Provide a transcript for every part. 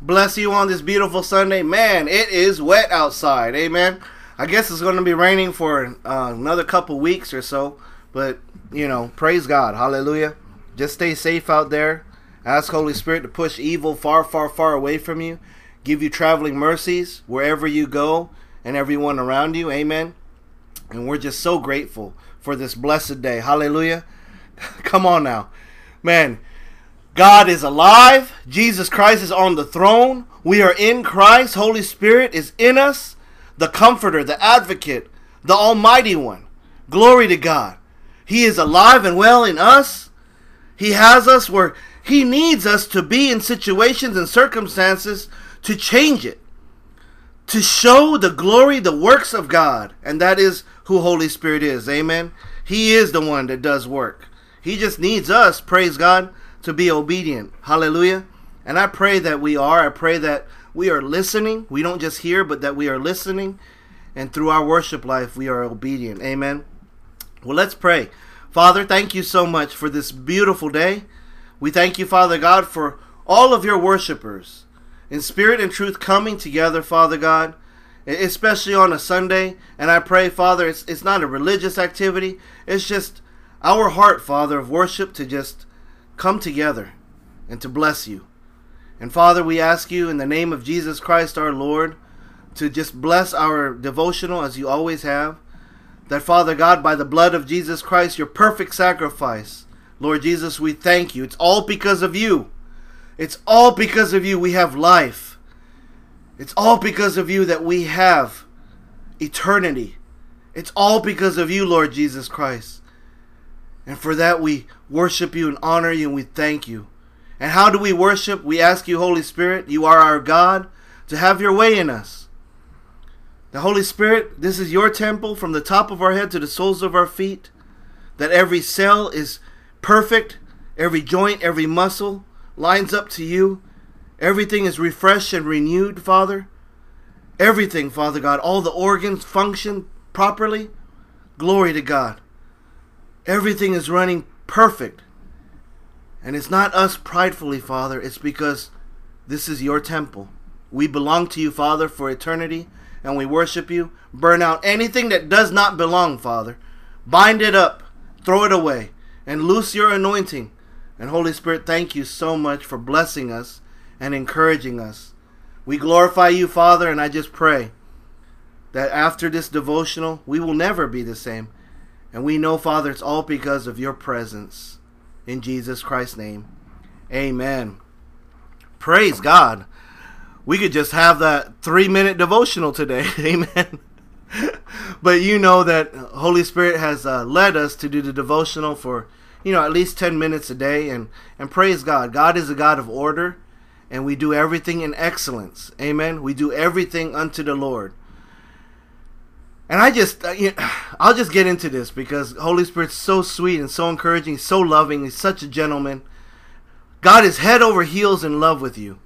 bless you on this beautiful Sunday. Man, it is wet outside. Amen. I guess it's going to be raining for uh, another couple weeks or so, but you know, praise God. Hallelujah. Just stay safe out there. Ask Holy Spirit to push evil far, far, far away from you. Give you traveling mercies wherever you go and everyone around you. Amen. And we're just so grateful for this blessed day. Hallelujah. Come on now. Man, God is alive. Jesus Christ is on the throne. We are in Christ. Holy Spirit is in us. The Comforter, the Advocate, the Almighty One. Glory to God. He is alive and well in us. He has us where He needs us to be in situations and circumstances to change it, to show the glory, the works of God. And that is who Holy Spirit is. Amen. He is the one that does work. He just needs us, praise God, to be obedient. Hallelujah. And I pray that we are. I pray that we are listening. We don't just hear, but that we are listening. And through our worship life, we are obedient. Amen. Well, let's pray. Father, thank you so much for this beautiful day. We thank you, Father God, for all of your worshipers in spirit and truth coming together, Father God, especially on a Sunday. And I pray, Father, it's, it's not a religious activity, it's just our heart, Father, of worship to just come together and to bless you. And Father, we ask you in the name of Jesus Christ our Lord to just bless our devotional as you always have. That Father God, by the blood of Jesus Christ, your perfect sacrifice, Lord Jesus, we thank you. It's all because of you. It's all because of you we have life. It's all because of you that we have eternity. It's all because of you, Lord Jesus Christ. And for that we worship you and honor you and we thank you. And how do we worship? We ask you, Holy Spirit, you are our God, to have your way in us. The Holy Spirit, this is your temple from the top of our head to the soles of our feet, that every cell is perfect, every joint, every muscle lines up to you. Everything is refreshed and renewed, Father. Everything, Father God, all the organs function properly. Glory to God. Everything is running perfect. And it's not us pridefully, Father. It's because this is your temple. We belong to you, Father, for eternity, and we worship you. Burn out anything that does not belong, Father. Bind it up, throw it away, and loose your anointing. And Holy Spirit, thank you so much for blessing us and encouraging us. We glorify you, Father, and I just pray that after this devotional, we will never be the same. And we know, Father, it's all because of your presence. In Jesus Christ's name, amen. Praise God. We could just have that three minute devotional today. amen. but you know that Holy Spirit has uh, led us to do the devotional for, you know, at least 10 minutes a day. And, and praise God. God is a God of order, and we do everything in excellence. Amen. We do everything unto the Lord. And I just, uh, you know, I'll just get into this because Holy Spirit's so sweet and so encouraging, so loving. He's such a gentleman. God is head over heels in love with you.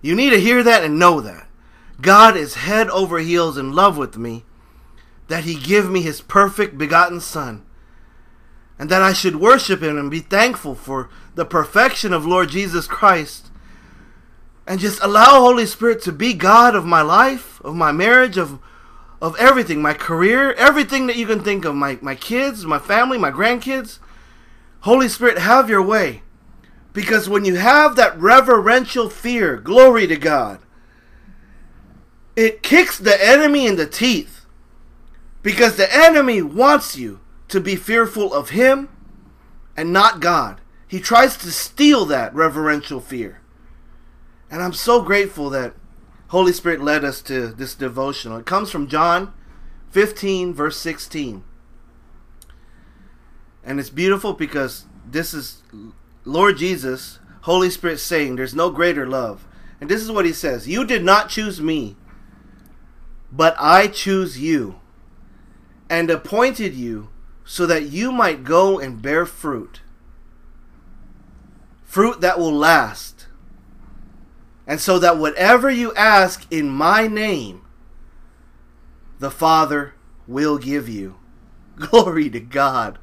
You need to hear that and know that. God is head over heels in love with me, that He give me His perfect begotten Son, and that I should worship Him and be thankful for the perfection of Lord Jesus Christ, and just allow Holy Spirit to be God of my life, of my marriage, of of everything my career, everything that you can think of my, my kids, my family, my grandkids. Holy Spirit, have your way. Because when you have that reverential fear, glory to God, it kicks the enemy in the teeth. Because the enemy wants you to be fearful of him and not God. He tries to steal that reverential fear. And I'm so grateful that Holy Spirit led us to this devotional. It comes from John 15, verse 16. And it's beautiful because this is Lord Jesus, Holy Spirit saying, There's no greater love. And this is what he says You did not choose me, but I choose you, and appointed you so that you might go and bear fruit. Fruit that will last and so that whatever you ask in my name, the Father will give you. Glory to God.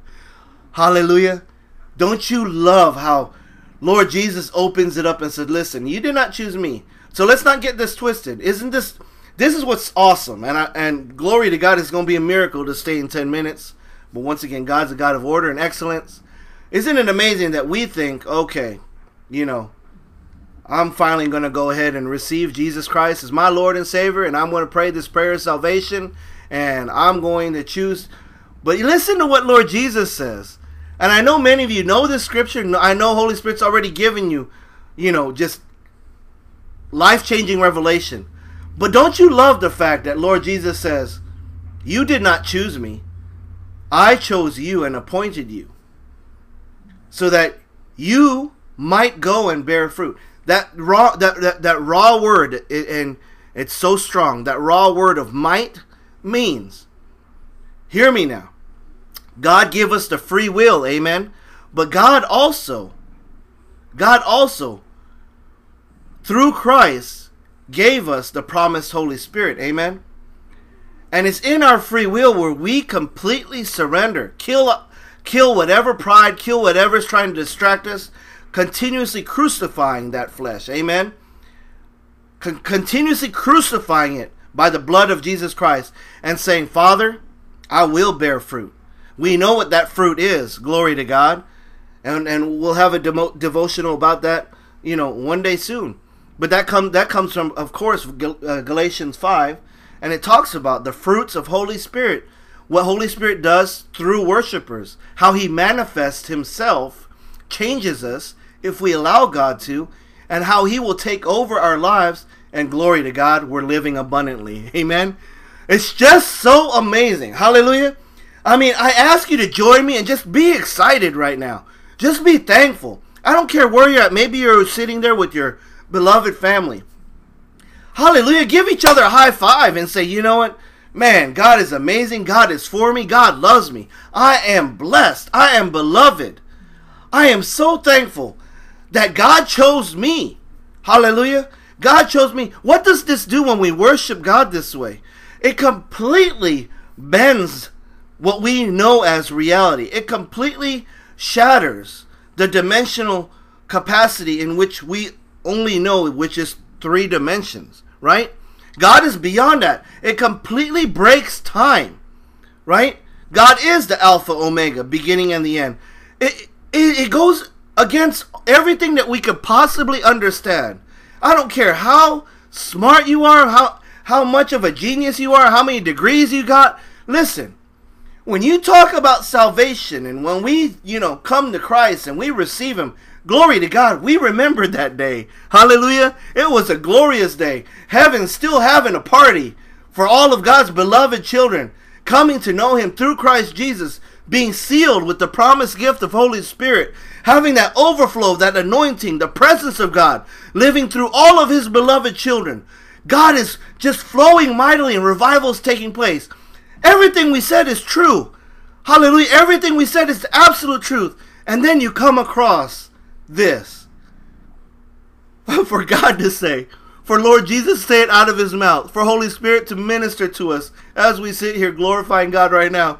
Hallelujah. Don't you love how Lord Jesus opens it up and said, Listen, you did not choose me So let's not get this twisted. Isn't this this is what's awesome? And I, and glory to God, it's going to be a miracle to stay in 10 minutes. But once again, God's a God of order and excellence. Isn't it amazing that we think, okay, you know, I'm finally going to go ahead and receive Jesus Christ as my Lord and Savior, and I'm going to pray this prayer of salvation, and I'm going to choose. But listen to what Lord Jesus says. And I know many of you know this scripture. I know Holy Spirit's already given you, you know, just life changing revelation. But don't you love the fact that Lord Jesus says, You did not choose me, I chose you and appointed you so that you might go and bear fruit. That raw that that, that raw word and it's so strong. That raw word of might means hear me now. God give us the free will, amen. But God also God also through Christ gave us the promised Holy Spirit, amen. And it's in our free will where we completely surrender, kill kill whatever pride, kill whatever is trying to distract us, continuously crucifying that flesh. Amen. Con- continuously crucifying it by the blood of Jesus Christ and saying, Father, I will bear fruit. We know what that fruit is. Glory to God. And, and we'll have a demo- devotional about that, you know, one day soon. But that comes that comes from, of course, Gal- uh, Galatians five, and it talks about the fruits of Holy Spirit, what Holy Spirit does through worshipers, how He manifests Himself, changes us, if we allow God to, and how He will take over our lives. And glory to God, we're living abundantly. Amen. It's just so amazing. Hallelujah. I mean, I ask you to join me and just be excited right now. Just be thankful. I don't care where you're at. Maybe you're sitting there with your beloved family. Hallelujah. Give each other a high five and say, you know what? Man, God is amazing. God is for me. God loves me. I am blessed. I am beloved. I am so thankful that God chose me. Hallelujah. God chose me. What does this do when we worship God this way? It completely bends what we know as reality. It completely shatters the dimensional capacity in which we only know, which is three dimensions, right? God is beyond that. It completely breaks time, right? God is the Alpha, Omega, beginning and the end. It, it, it goes against everything that we could possibly understand. I don't care how smart you are, how how much of a genius you are, how many degrees you got. Listen, when you talk about salvation and when we, you know, come to Christ and we receive him, glory to God, we remember that day. Hallelujah. It was a glorious day. Heaven still having a party for all of God's beloved children coming to know him through Christ Jesus being sealed with the promised gift of Holy Spirit, having that overflow, that anointing, the presence of God, living through all of His beloved children. God is just flowing mightily and revivals taking place. Everything we said is true. Hallelujah. Everything we said is absolute truth. And then you come across this. For God to say, for Lord Jesus to say it out of his mouth, for Holy Spirit to minister to us as we sit here glorifying God right now.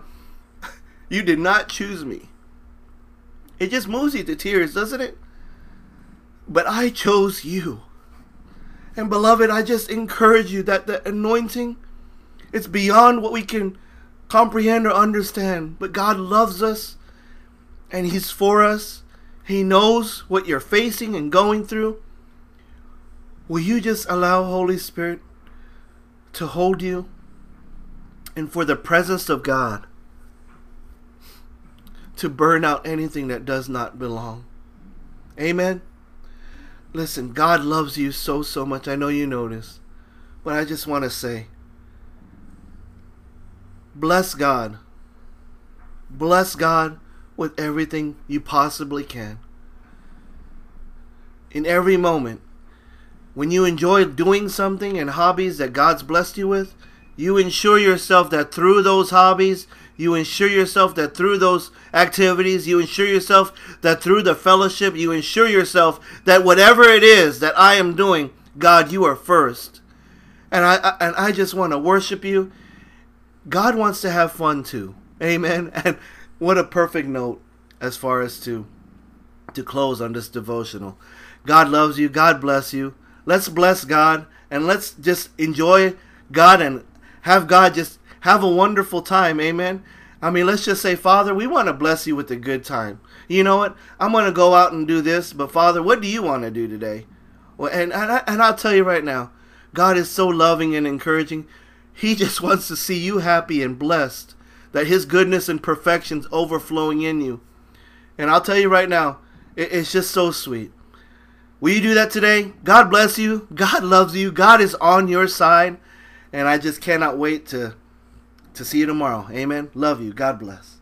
You did not choose me. It just moves you to tears, doesn't it? But I chose you. And beloved, I just encourage you that the anointing it's beyond what we can comprehend or understand. But God loves us and he's for us. He knows what you're facing and going through. Will you just allow Holy Spirit to hold you and for the presence of God to burn out anything that does not belong. Amen. Listen, God loves you so, so much. I know you know this. But I just want to say bless God. Bless God with everything you possibly can. In every moment, when you enjoy doing something and hobbies that God's blessed you with, you ensure yourself that through those hobbies, you ensure yourself that through those activities, you ensure yourself that through the fellowship, you ensure yourself that whatever it is that I am doing, God, you are first. And I, I and I just want to worship you. God wants to have fun too. Amen. And what a perfect note as far as to to close on this devotional. God loves you. God bless you. let's bless God and let's just enjoy God and have God just have a wonderful time. Amen. I mean, let's just say, Father, we want to bless you with a good time. You know what? I'm going to go out and do this, but Father, what do you want to do today? Well, and, and, I, and I'll tell you right now, God is so loving and encouraging. He just wants to see you happy and blessed, that His goodness and perfections overflowing in you. And I'll tell you right now, it, it's just so sweet. Will you do that today? God bless you. God loves you. God is on your side. And I just cannot wait to to see you tomorrow. Amen. Love you. God bless.